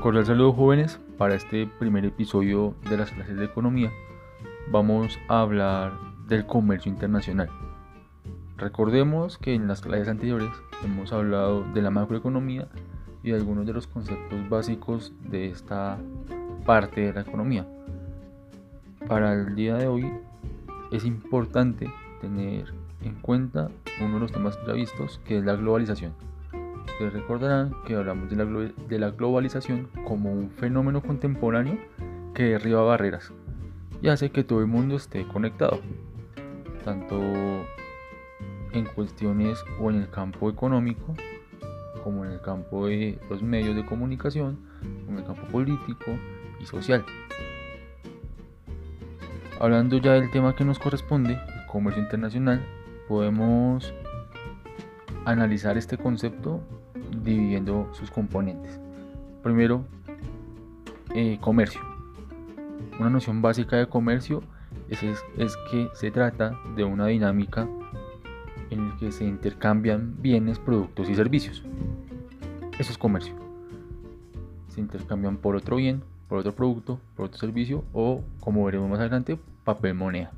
Cordial saludo jóvenes, para este primer episodio de las clases de economía vamos a hablar del comercio internacional. Recordemos que en las clases anteriores hemos hablado de la macroeconomía y de algunos de los conceptos básicos de esta parte de la economía. Para el día de hoy es importante tener en cuenta uno de los temas ya vistos que es la globalización recordarán que hablamos de la, de la globalización como un fenómeno contemporáneo que derriba barreras y hace que todo el mundo esté conectado, tanto en cuestiones o en el campo económico, como en el campo de los medios de comunicación, como en el campo político y social. Hablando ya del tema que nos corresponde, el comercio internacional, podemos analizar este concepto dividiendo sus componentes. Primero, eh, comercio. Una noción básica de comercio es, es, que se trata de una dinámica en la que se intercambian bienes, productos y servicios. Eso es comercio. Se intercambian por otro bien, por otro producto, por otro servicio o, como veremos más adelante, papel moneda.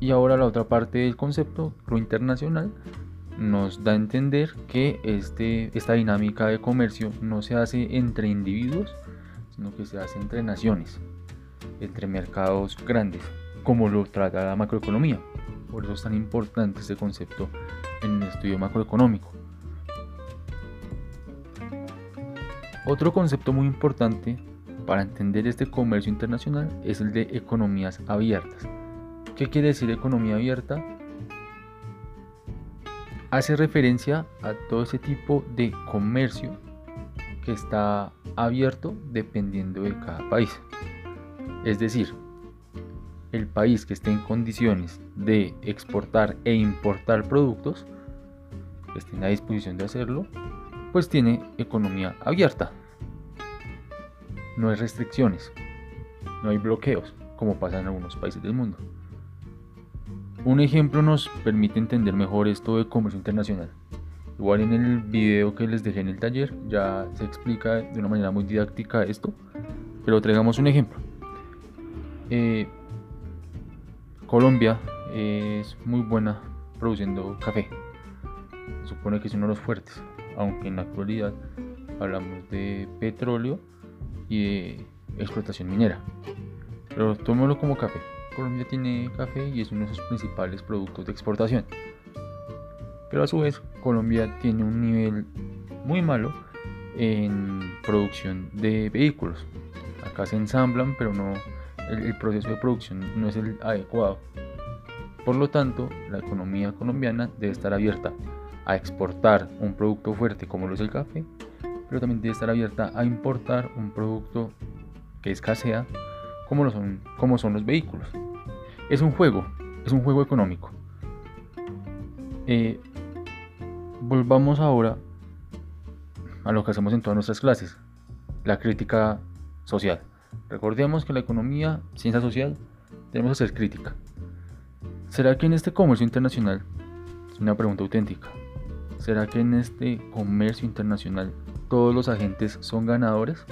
Y ahora la otra parte del concepto, lo internacional, nos da a entender que este, esta dinámica de comercio no se hace entre individuos, sino que se hace entre naciones, entre mercados grandes, como lo trata la macroeconomía. Por eso es tan importante este concepto en el estudio macroeconómico. Otro concepto muy importante para entender este comercio internacional es el de economías abiertas. ¿Qué quiere decir economía abierta? Hace referencia a todo ese tipo de comercio que está abierto dependiendo de cada país. Es decir, el país que esté en condiciones de exportar e importar productos, que esté en la disposición de hacerlo, pues tiene economía abierta. No hay restricciones, no hay bloqueos, como pasa en algunos países del mundo. Un ejemplo nos permite entender mejor esto de comercio internacional. Igual en el video que les dejé en el taller ya se explica de una manera muy didáctica esto, pero traigamos un ejemplo. Eh, Colombia es muy buena produciendo café. Se supone que es uno de los fuertes, aunque en la actualidad hablamos de petróleo y explotación minera. Pero tomémoslo como café. Colombia tiene café y es uno de sus principales productos de exportación. Pero a su vez, Colombia tiene un nivel muy malo en producción de vehículos. Acá se ensamblan, pero no el, proceso de producción no es el adecuado. Por lo tanto, la economía colombiana debe estar abierta a exportar un producto fuerte como lo es el café, pero también debe estar abierta a importar un producto que escasea como, como son los vehículos. Es un juego, es un juego económico. Eh, volvamos ahora a lo que hacemos en todas nuestras clases, la crítica social. Recordemos que la economía, ciencia social, tenemos que hacer crítica. ¿Será que en este comercio internacional, es una pregunta auténtica, ¿será que en este comercio internacional todos los agentes son ganadores?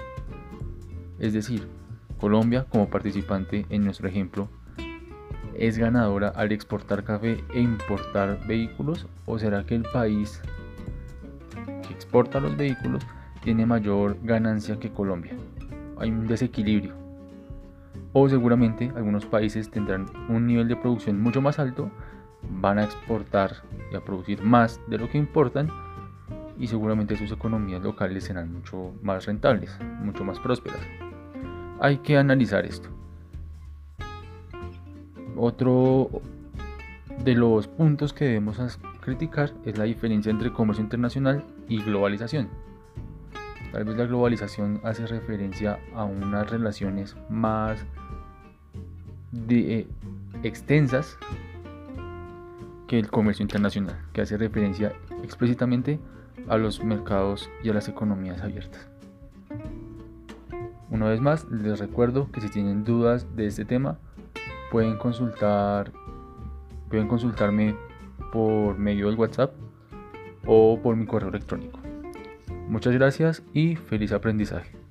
Es decir, Colombia como participante en nuestro ejemplo es ganadora al exportar café e importar vehículos? ¿O será que el país que exporta los vehículos tiene mayor ganancia que Colombia? Hay un desequilibrio. O seguramente algunos países tendrán un nivel de producción mucho más alto, van a exportar y a producir más de lo que importan y seguramente sus economías locales serán mucho más rentables, mucho más prósperas. Hay que analizar esto. Otro de los puntos que debemos criticar es la diferencia entre comercio internacional y globalización. Tal vez la globalización hace referencia a unas relaciones más eh, extensas que el comercio internacional, que hace referencia explícitamente a los mercados y a las economías abiertas. Una vez más, les recuerdo que si tienen dudas de este tema, pueden consultar pueden consultarme por medio del WhatsApp o por mi correo electrónico. Muchas gracias y feliz aprendizaje.